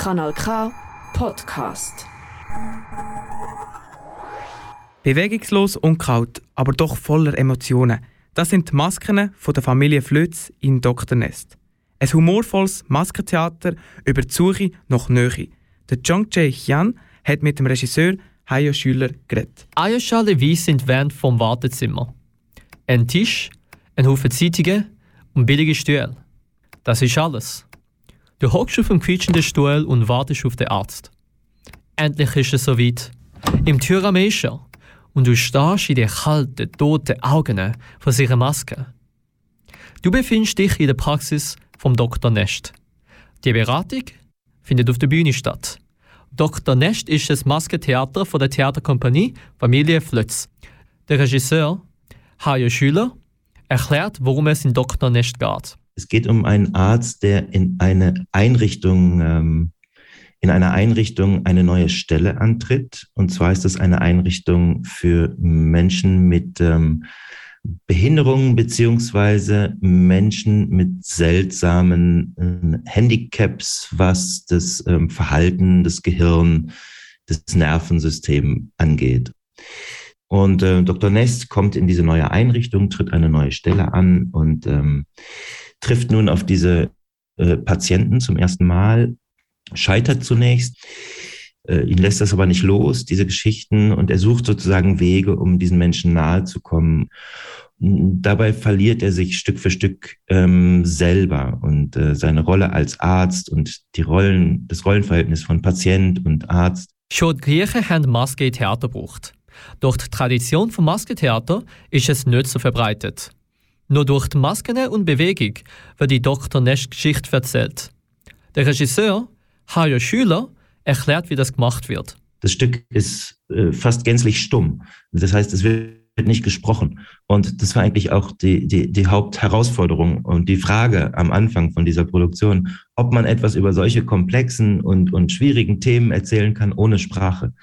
Kanal K Podcast. Bewegungslos und kalt, aber doch voller Emotionen. Das sind die Masken von der Familie Flötz in Dr. Nest. Ein humorvolles Maskentheater über die Suche nach Nähe. Der Jong Jae Hyun hat mit dem Regisseur Hayo Schüler geredet. Eierschale Weiss sind während vom Wartezimmer. Ein Tisch, ein Haufen Zeitungen und billige Stühle. Das ist alles. Du hockst auf dem quietschenden Stuhl und wartest auf den Arzt. Endlich ist es soweit. Im Türrameischer. Und du stehst in den kalten, toten Augen von seiner Maske. Du befindest dich in der Praxis vom Dr. Nest. Die Beratung findet auf der Bühne statt. Dr. Nest ist das Maskentheater von der Theaterkompanie Familie Flötz. Der Regisseur, Hajo Schüler, erklärt, worum es in Dr. Nest geht. Es geht um einen Arzt, der in eine Einrichtung, ähm, in einer Einrichtung eine neue Stelle antritt. Und zwar ist es eine Einrichtung für Menschen mit ähm, Behinderungen beziehungsweise Menschen mit seltsamen äh, Handicaps, was das ähm, Verhalten, das Gehirn, das Nervensystem angeht. Und äh, Dr. Nest kommt in diese neue Einrichtung, tritt eine neue Stelle an und ähm, trifft nun auf diese äh, Patienten zum ersten Mal, scheitert zunächst. Äh, ihn lässt das aber nicht los, diese Geschichten, und er sucht sozusagen Wege, um diesen Menschen nahe zu kommen. Dabei verliert er sich Stück für Stück ähm, selber und äh, seine Rolle als Arzt und die Rollen, das Rollenverhältnis von Patient und Arzt. Schon die Griechen haben Maske in Theater gebraucht. Durch die Tradition vom Maskentheater ist es nicht so verbreitet. Nur durch die Masken und Bewegung wird die Dr. Nest Geschichte erzählt. Der Regisseur, Hajo Schüler, erklärt, wie das gemacht wird. Das Stück ist äh, fast gänzlich stumm. Das heißt, es wird nicht gesprochen. Und das war eigentlich auch die, die, die Hauptherausforderung und die Frage am Anfang von dieser Produktion, ob man etwas über solche komplexen und, und schwierigen Themen erzählen kann ohne Sprache.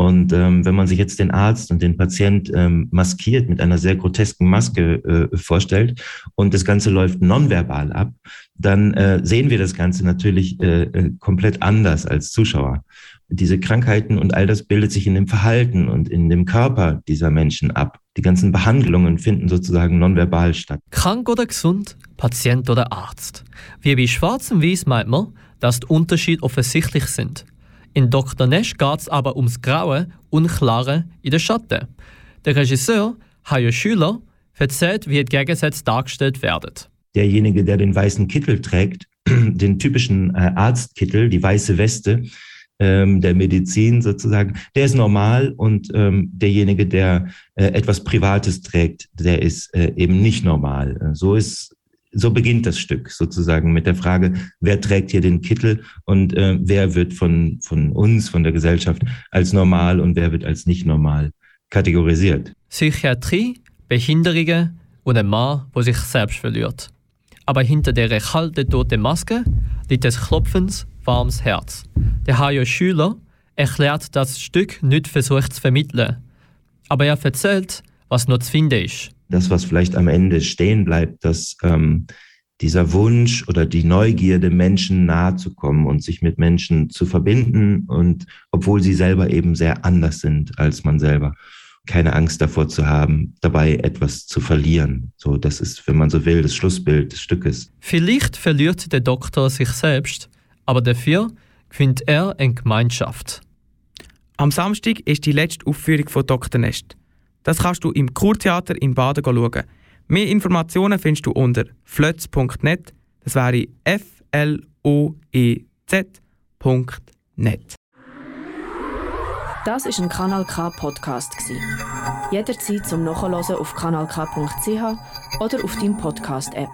Und ähm, wenn man sich jetzt den Arzt und den Patient ähm, maskiert mit einer sehr grotesken Maske äh, vorstellt und das Ganze läuft nonverbal ab, dann äh, sehen wir das Ganze natürlich äh, äh, komplett anders als Zuschauer. Diese Krankheiten und all das bildet sich in dem Verhalten und in dem Körper dieser Menschen ab. Die ganzen Behandlungen finden sozusagen nonverbal statt. Krank oder gesund, Patient oder Arzt. Wie bei Schwarz und Weiß meint man, dass die Unterschiede offensichtlich sind. In Dr. Nesch geht es aber ums Graue, Unklare in den Schatten. Der Regisseur, Hajo Schüler, erzählt, wie die Gegensätze dargestellt werden. Derjenige, der den weißen Kittel trägt, den typischen äh, Arztkittel, die weiße Weste ähm, der Medizin sozusagen, der ist normal und ähm, derjenige, der äh, etwas Privates trägt, der ist äh, eben nicht normal. So ist so beginnt das Stück sozusagen mit der Frage, wer trägt hier den Kittel und äh, wer wird von, von uns, von der Gesellschaft als normal und wer wird als nicht normal kategorisiert. Psychiatrie, Behinderungen und ein Mann, der sich selbst verliert. Aber hinter der kalten, toten Maske liegt ein klopfendes, warmes Herz. Der Hajo Schüler erklärt das Stück nicht versucht zu vermitteln. Aber er erzählt, was noch zu finden ist das, was vielleicht am Ende stehen bleibt, dass ähm, dieser Wunsch oder die Neugierde, Menschen nahe zu kommen und sich mit Menschen zu verbinden und obwohl sie selber eben sehr anders sind als man selber, keine Angst davor zu haben, dabei etwas zu verlieren. So, das ist, wenn man so will, das Schlussbild des Stückes. Vielleicht verliert der Doktor sich selbst, aber dafür findet er eine Gemeinschaft. Am Samstag ist die letzte Aufführung von Dr. Nest. Das kannst du im Kurtheater in Baden schauen. Mehr Informationen findest du unter flötz.net. Das wäre f-l-o-e-z.net. Das ist ein Kanal K Podcast Jederzeit zum Nachhören auf kanalk.ch oder auf deinem Podcast App.